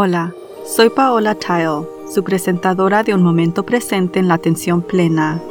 Hola, soy Paola Tile, su presentadora de Un Momento Presente en la Atención Plena.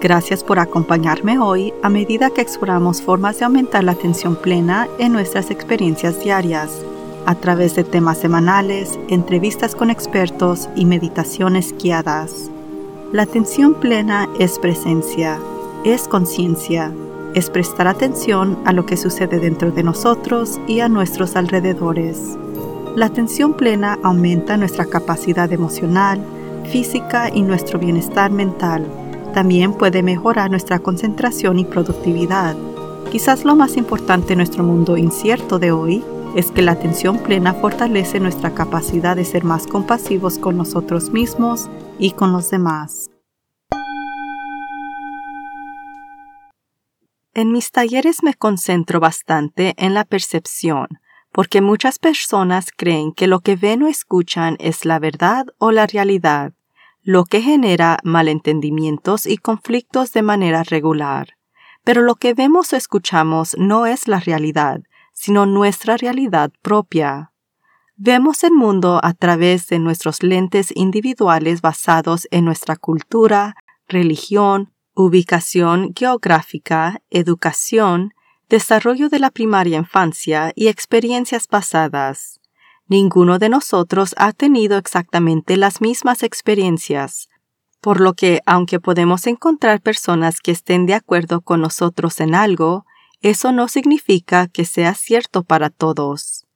Gracias por acompañarme hoy a medida que exploramos formas de aumentar la atención plena en nuestras experiencias diarias, a través de temas semanales, entrevistas con expertos y meditaciones guiadas. La atención plena es presencia, es conciencia, es prestar atención a lo que sucede dentro de nosotros y a nuestros alrededores. La atención plena aumenta nuestra capacidad emocional, física y nuestro bienestar mental. También puede mejorar nuestra concentración y productividad. Quizás lo más importante en nuestro mundo incierto de hoy es que la atención plena fortalece nuestra capacidad de ser más compasivos con nosotros mismos y con los demás. En mis talleres me concentro bastante en la percepción, porque muchas personas creen que lo que ven o escuchan es la verdad o la realidad, lo que genera malentendimientos y conflictos de manera regular. Pero lo que vemos o escuchamos no es la realidad, sino nuestra realidad propia. Vemos el mundo a través de nuestros lentes individuales basados en nuestra cultura, religión, ubicación geográfica, educación, desarrollo de la primaria infancia y experiencias pasadas. Ninguno de nosotros ha tenido exactamente las mismas experiencias, por lo que aunque podemos encontrar personas que estén de acuerdo con nosotros en algo, eso no significa que sea cierto para todos.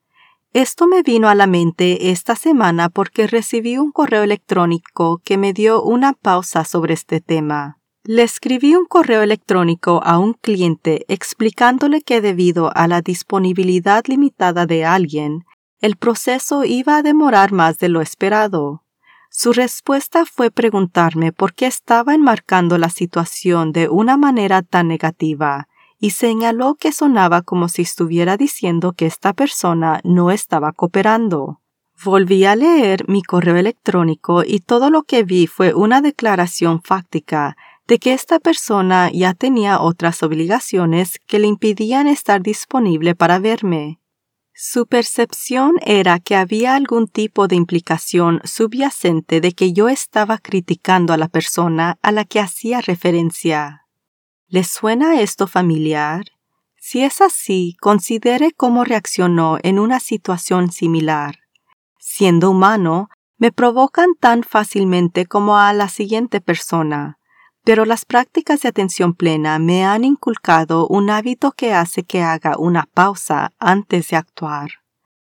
Esto me vino a la mente esta semana porque recibí un correo electrónico que me dio una pausa sobre este tema. Le escribí un correo electrónico a un cliente explicándole que debido a la disponibilidad limitada de alguien, el proceso iba a demorar más de lo esperado. Su respuesta fue preguntarme por qué estaba enmarcando la situación de una manera tan negativa y señaló que sonaba como si estuviera diciendo que esta persona no estaba cooperando. Volví a leer mi correo electrónico y todo lo que vi fue una declaración fáctica de que esta persona ya tenía otras obligaciones que le impidían estar disponible para verme. Su percepción era que había algún tipo de implicación subyacente de que yo estaba criticando a la persona a la que hacía referencia. ¿Le suena esto familiar? Si es así, considere cómo reaccionó en una situación similar. Siendo humano, me provocan tan fácilmente como a la siguiente persona pero las prácticas de atención plena me han inculcado un hábito que hace que haga una pausa antes de actuar.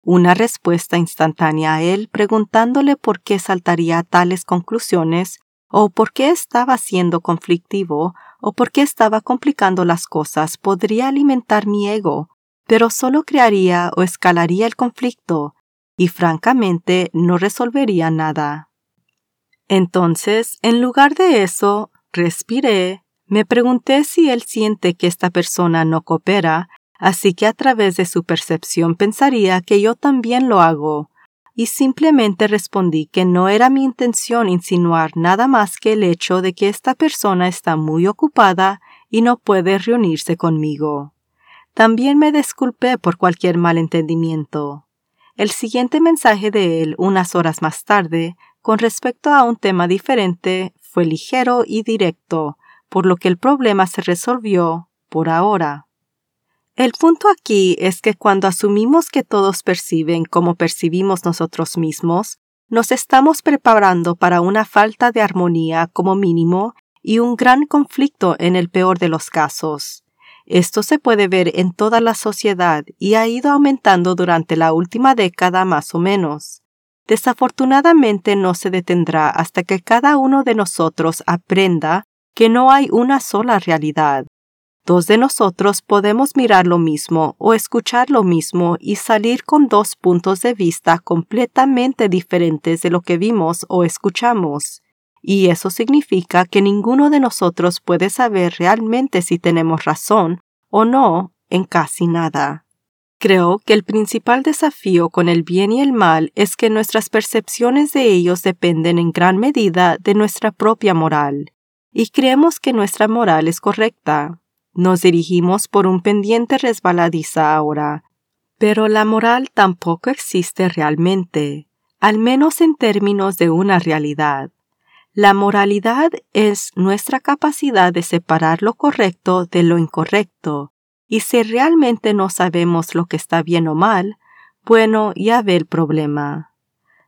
Una respuesta instantánea a él preguntándole por qué saltaría a tales conclusiones o por qué estaba siendo conflictivo o por qué estaba complicando las cosas podría alimentar mi ego, pero solo crearía o escalaría el conflicto y francamente no resolvería nada. Entonces, en lugar de eso, Respiré, me pregunté si él siente que esta persona no coopera, así que a través de su percepción pensaría que yo también lo hago, y simplemente respondí que no era mi intención insinuar nada más que el hecho de que esta persona está muy ocupada y no puede reunirse conmigo. También me disculpé por cualquier malentendimiento. El siguiente mensaje de él, unas horas más tarde, con respecto a un tema diferente, fue ligero y directo, por lo que el problema se resolvió por ahora. El punto aquí es que cuando asumimos que todos perciben como percibimos nosotros mismos, nos estamos preparando para una falta de armonía como mínimo y un gran conflicto en el peor de los casos. Esto se puede ver en toda la sociedad y ha ido aumentando durante la última década más o menos desafortunadamente no se detendrá hasta que cada uno de nosotros aprenda que no hay una sola realidad. Dos de nosotros podemos mirar lo mismo o escuchar lo mismo y salir con dos puntos de vista completamente diferentes de lo que vimos o escuchamos. Y eso significa que ninguno de nosotros puede saber realmente si tenemos razón o no en casi nada. Creo que el principal desafío con el bien y el mal es que nuestras percepciones de ellos dependen en gran medida de nuestra propia moral, y creemos que nuestra moral es correcta. Nos dirigimos por un pendiente resbaladiza ahora, pero la moral tampoco existe realmente. al menos en términos de una realidad. La moralidad es nuestra capacidad de separar lo correcto de lo incorrecto, y si realmente no sabemos lo que está bien o mal, bueno, ya ve el problema.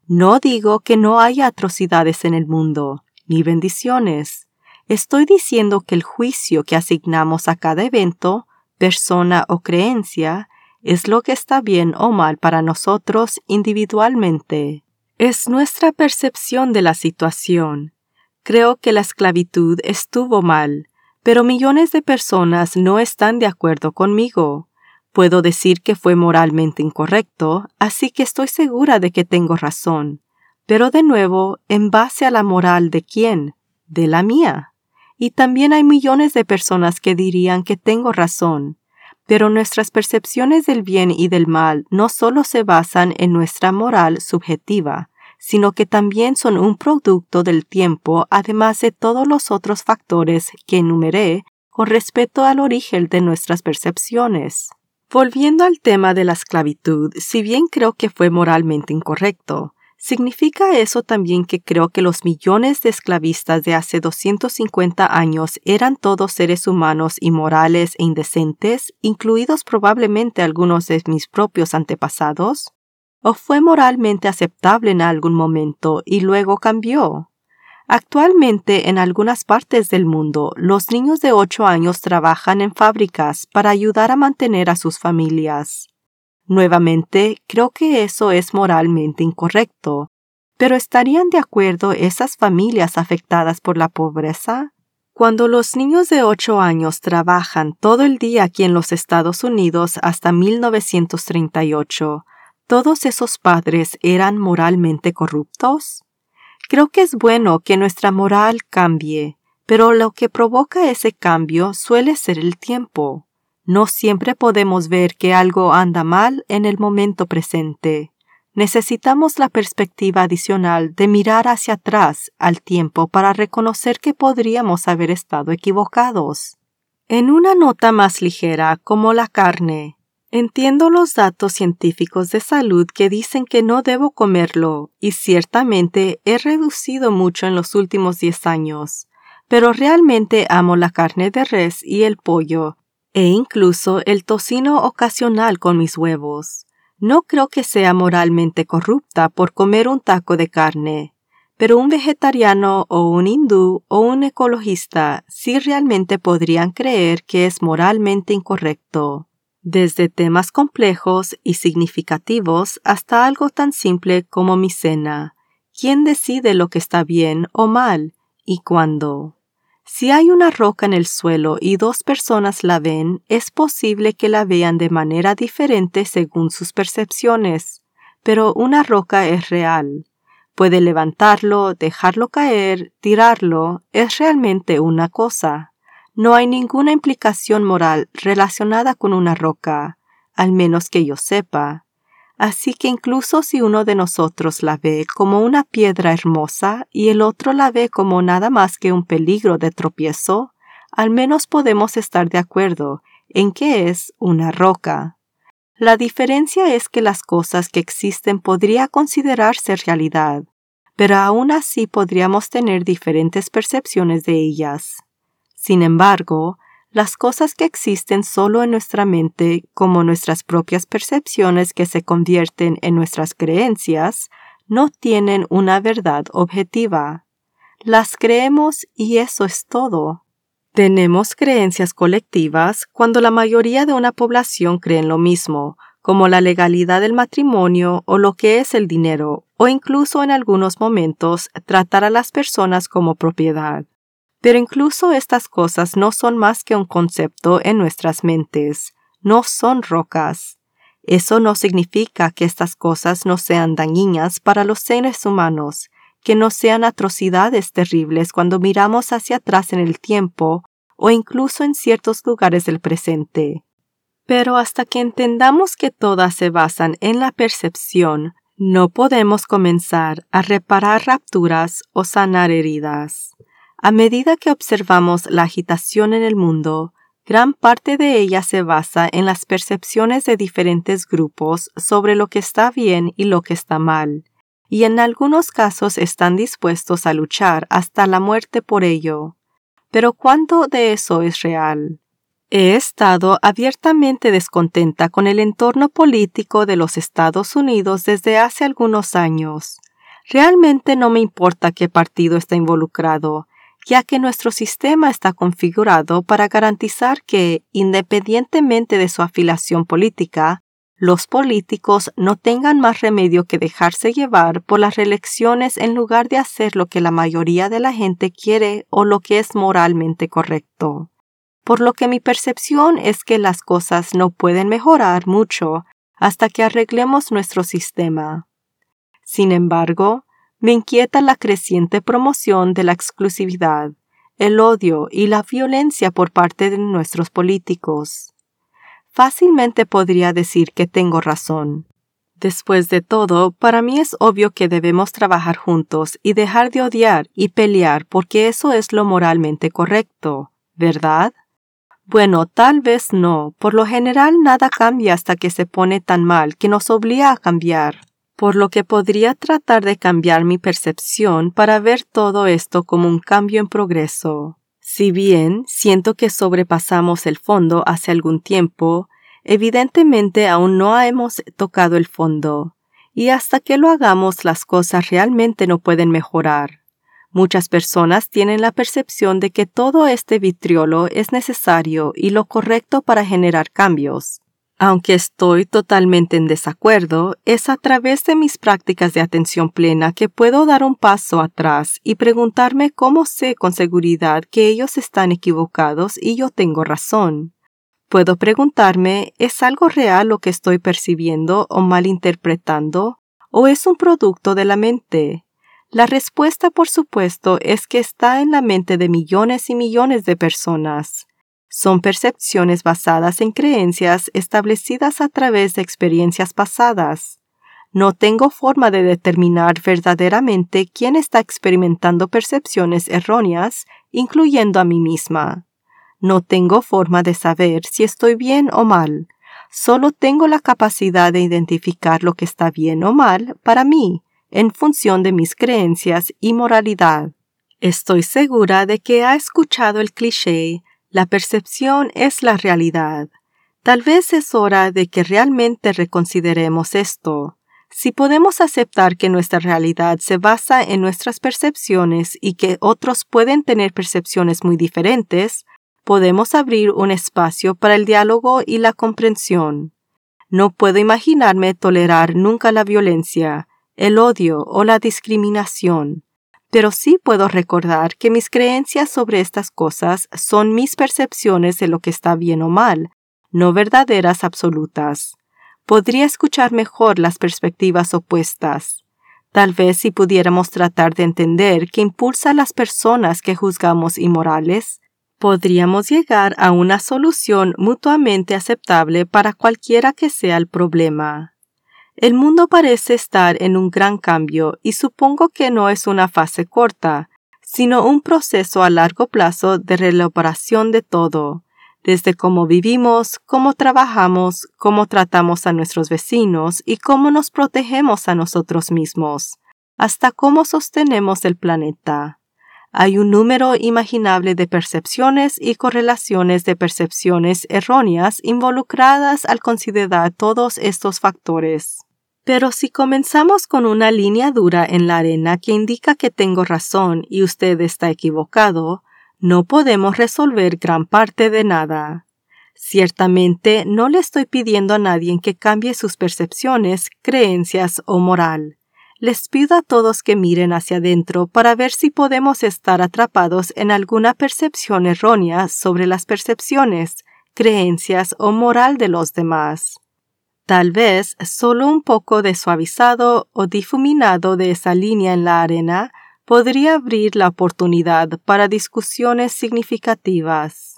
No digo que no haya atrocidades en el mundo, ni bendiciones. Estoy diciendo que el juicio que asignamos a cada evento, persona o creencia es lo que está bien o mal para nosotros individualmente. Es nuestra percepción de la situación. Creo que la esclavitud estuvo mal, pero millones de personas no están de acuerdo conmigo. Puedo decir que fue moralmente incorrecto, así que estoy segura de que tengo razón. Pero de nuevo, ¿en base a la moral de quién? De la mía. Y también hay millones de personas que dirían que tengo razón. Pero nuestras percepciones del bien y del mal no solo se basan en nuestra moral subjetiva, sino que también son un producto del tiempo, además de todos los otros factores que enumeré con respecto al origen de nuestras percepciones. Volviendo al tema de la esclavitud, si bien creo que fue moralmente incorrecto, ¿Significa eso también que creo que los millones de esclavistas de hace 250 años eran todos seres humanos inmorales e indecentes, incluidos probablemente algunos de mis propios antepasados? ¿O fue moralmente aceptable en algún momento y luego cambió? Actualmente en algunas partes del mundo los niños de 8 años trabajan en fábricas para ayudar a mantener a sus familias. Nuevamente, creo que eso es moralmente incorrecto. Pero ¿estarían de acuerdo esas familias afectadas por la pobreza? Cuando los niños de 8 años trabajan todo el día aquí en los Estados Unidos hasta 1938, ¿todos esos padres eran moralmente corruptos? Creo que es bueno que nuestra moral cambie, pero lo que provoca ese cambio suele ser el tiempo. No siempre podemos ver que algo anda mal en el momento presente. Necesitamos la perspectiva adicional de mirar hacia atrás al tiempo para reconocer que podríamos haber estado equivocados. En una nota más ligera, como la carne, entiendo los datos científicos de salud que dicen que no debo comerlo, y ciertamente he reducido mucho en los últimos diez años, pero realmente amo la carne de res y el pollo, e incluso el tocino ocasional con mis huevos. No creo que sea moralmente corrupta por comer un taco de carne, pero un vegetariano o un hindú o un ecologista sí realmente podrían creer que es moralmente incorrecto. Desde temas complejos y significativos hasta algo tan simple como mi cena. ¿Quién decide lo que está bien o mal y cuándo? Si hay una roca en el suelo y dos personas la ven, es posible que la vean de manera diferente según sus percepciones, pero una roca es real. Puede levantarlo, dejarlo caer, tirarlo, es realmente una cosa. No hay ninguna implicación moral relacionada con una roca, al menos que yo sepa. Así que incluso si uno de nosotros la ve como una piedra hermosa y el otro la ve como nada más que un peligro de tropiezo, al menos podemos estar de acuerdo en que es una roca. La diferencia es que las cosas que existen podría considerarse realidad, pero aún así podríamos tener diferentes percepciones de ellas. Sin embargo, las cosas que existen solo en nuestra mente, como nuestras propias percepciones que se convierten en nuestras creencias, no tienen una verdad objetiva. Las creemos y eso es todo. Tenemos creencias colectivas cuando la mayoría de una población creen lo mismo, como la legalidad del matrimonio o lo que es el dinero, o incluso en algunos momentos tratar a las personas como propiedad. Pero incluso estas cosas no son más que un concepto en nuestras mentes, no son rocas. Eso no significa que estas cosas no sean dañinas para los seres humanos, que no sean atrocidades terribles cuando miramos hacia atrás en el tiempo o incluso en ciertos lugares del presente. Pero hasta que entendamos que todas se basan en la percepción, no podemos comenzar a reparar rapturas o sanar heridas. A medida que observamos la agitación en el mundo, gran parte de ella se basa en las percepciones de diferentes grupos sobre lo que está bien y lo que está mal, y en algunos casos están dispuestos a luchar hasta la muerte por ello. Pero ¿cuánto de eso es real? He estado abiertamente descontenta con el entorno político de los Estados Unidos desde hace algunos años. Realmente no me importa qué partido está involucrado, ya que nuestro sistema está configurado para garantizar que, independientemente de su afiliación política, los políticos no tengan más remedio que dejarse llevar por las reelecciones en lugar de hacer lo que la mayoría de la gente quiere o lo que es moralmente correcto. Por lo que mi percepción es que las cosas no pueden mejorar mucho hasta que arreglemos nuestro sistema. Sin embargo, me inquieta la creciente promoción de la exclusividad, el odio y la violencia por parte de nuestros políticos. Fácilmente podría decir que tengo razón. Después de todo, para mí es obvio que debemos trabajar juntos y dejar de odiar y pelear porque eso es lo moralmente correcto, ¿verdad? Bueno, tal vez no. Por lo general nada cambia hasta que se pone tan mal que nos obliga a cambiar por lo que podría tratar de cambiar mi percepción para ver todo esto como un cambio en progreso. Si bien siento que sobrepasamos el fondo hace algún tiempo, evidentemente aún no hemos tocado el fondo, y hasta que lo hagamos las cosas realmente no pueden mejorar. Muchas personas tienen la percepción de que todo este vitriolo es necesario y lo correcto para generar cambios, aunque estoy totalmente en desacuerdo, es a través de mis prácticas de atención plena que puedo dar un paso atrás y preguntarme cómo sé con seguridad que ellos están equivocados y yo tengo razón. Puedo preguntarme, ¿es algo real lo que estoy percibiendo o malinterpretando? ¿O es un producto de la mente? La respuesta, por supuesto, es que está en la mente de millones y millones de personas. Son percepciones basadas en creencias establecidas a través de experiencias pasadas. No tengo forma de determinar verdaderamente quién está experimentando percepciones erróneas, incluyendo a mí misma. No tengo forma de saber si estoy bien o mal. Solo tengo la capacidad de identificar lo que está bien o mal para mí, en función de mis creencias y moralidad. Estoy segura de que ha escuchado el cliché la percepción es la realidad. Tal vez es hora de que realmente reconsideremos esto. Si podemos aceptar que nuestra realidad se basa en nuestras percepciones y que otros pueden tener percepciones muy diferentes, podemos abrir un espacio para el diálogo y la comprensión. No puedo imaginarme tolerar nunca la violencia, el odio o la discriminación pero sí puedo recordar que mis creencias sobre estas cosas son mis percepciones de lo que está bien o mal, no verdaderas absolutas. Podría escuchar mejor las perspectivas opuestas. Tal vez si pudiéramos tratar de entender qué impulsa a las personas que juzgamos inmorales, podríamos llegar a una solución mutuamente aceptable para cualquiera que sea el problema. El mundo parece estar en un gran cambio y supongo que no es una fase corta, sino un proceso a largo plazo de reelaboración de todo, desde cómo vivimos, cómo trabajamos, cómo tratamos a nuestros vecinos y cómo nos protegemos a nosotros mismos, hasta cómo sostenemos el planeta. Hay un número imaginable de percepciones y correlaciones de percepciones erróneas involucradas al considerar todos estos factores. Pero si comenzamos con una línea dura en la arena que indica que tengo razón y usted está equivocado, no podemos resolver gran parte de nada. Ciertamente no le estoy pidiendo a nadie que cambie sus percepciones, creencias o moral. Les pido a todos que miren hacia adentro para ver si podemos estar atrapados en alguna percepción errónea sobre las percepciones, creencias o moral de los demás. Tal vez solo un poco de suavizado o difuminado de esa línea en la arena podría abrir la oportunidad para discusiones significativas.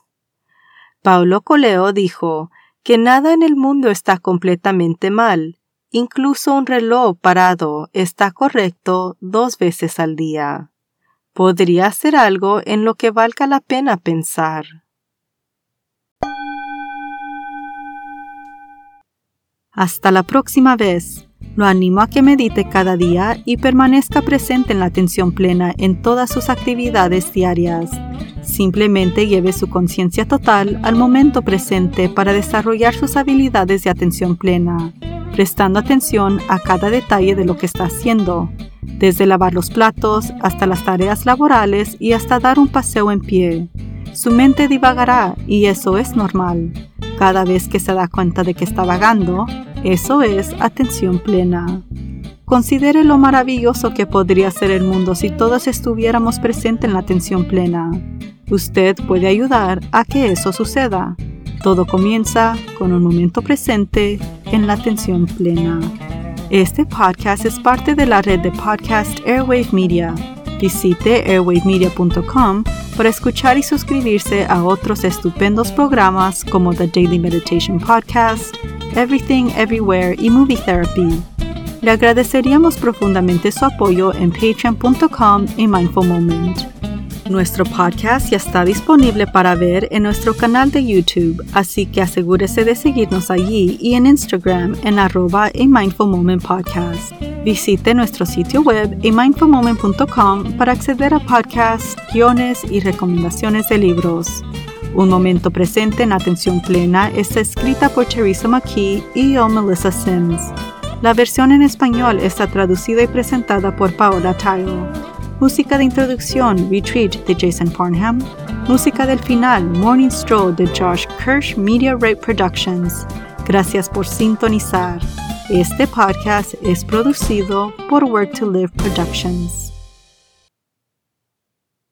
Paulo Coleo dijo que nada en el mundo está completamente mal, Incluso un reloj parado está correcto dos veces al día. Podría ser algo en lo que valga la pena pensar. Hasta la próxima vez. Lo animo a que medite cada día y permanezca presente en la atención plena en todas sus actividades diarias. Simplemente lleve su conciencia total al momento presente para desarrollar sus habilidades de atención plena, prestando atención a cada detalle de lo que está haciendo, desde lavar los platos hasta las tareas laborales y hasta dar un paseo en pie. Su mente divagará y eso es normal. Cada vez que se da cuenta de que está vagando, eso es atención plena. Considere lo maravilloso que podría ser el mundo si todos estuviéramos presentes en la atención plena. Usted puede ayudar a que eso suceda. Todo comienza con un momento presente en la atención plena. Este podcast es parte de la red de podcast Airwave Media. Visite airwavemedia.com para escuchar y suscribirse a otros estupendos programas como The Daily Meditation Podcast, Everything Everywhere y Movie Therapy. Le agradeceríamos profundamente su apoyo en patreon.com y Mindful Moment. Nuestro podcast ya está disponible para ver en nuestro canal de YouTube, así que asegúrese de seguirnos allí y en Instagram en arroba a Mindful Moment Podcast. Visite nuestro sitio web amindfulmoment.com para acceder a podcasts, guiones y recomendaciones de libros. Un momento presente en atención plena está escrita por Teresa McKee y yo, Melissa Sims. La versión en español está traducida y presentada por Paola Tile. Música de introducción Retreat de Jason Farnham. Música del final Morning Stroll de Josh Kirsch Media Rate Productions. Gracias por sintonizar. Este podcast es producido por Work to Live Productions.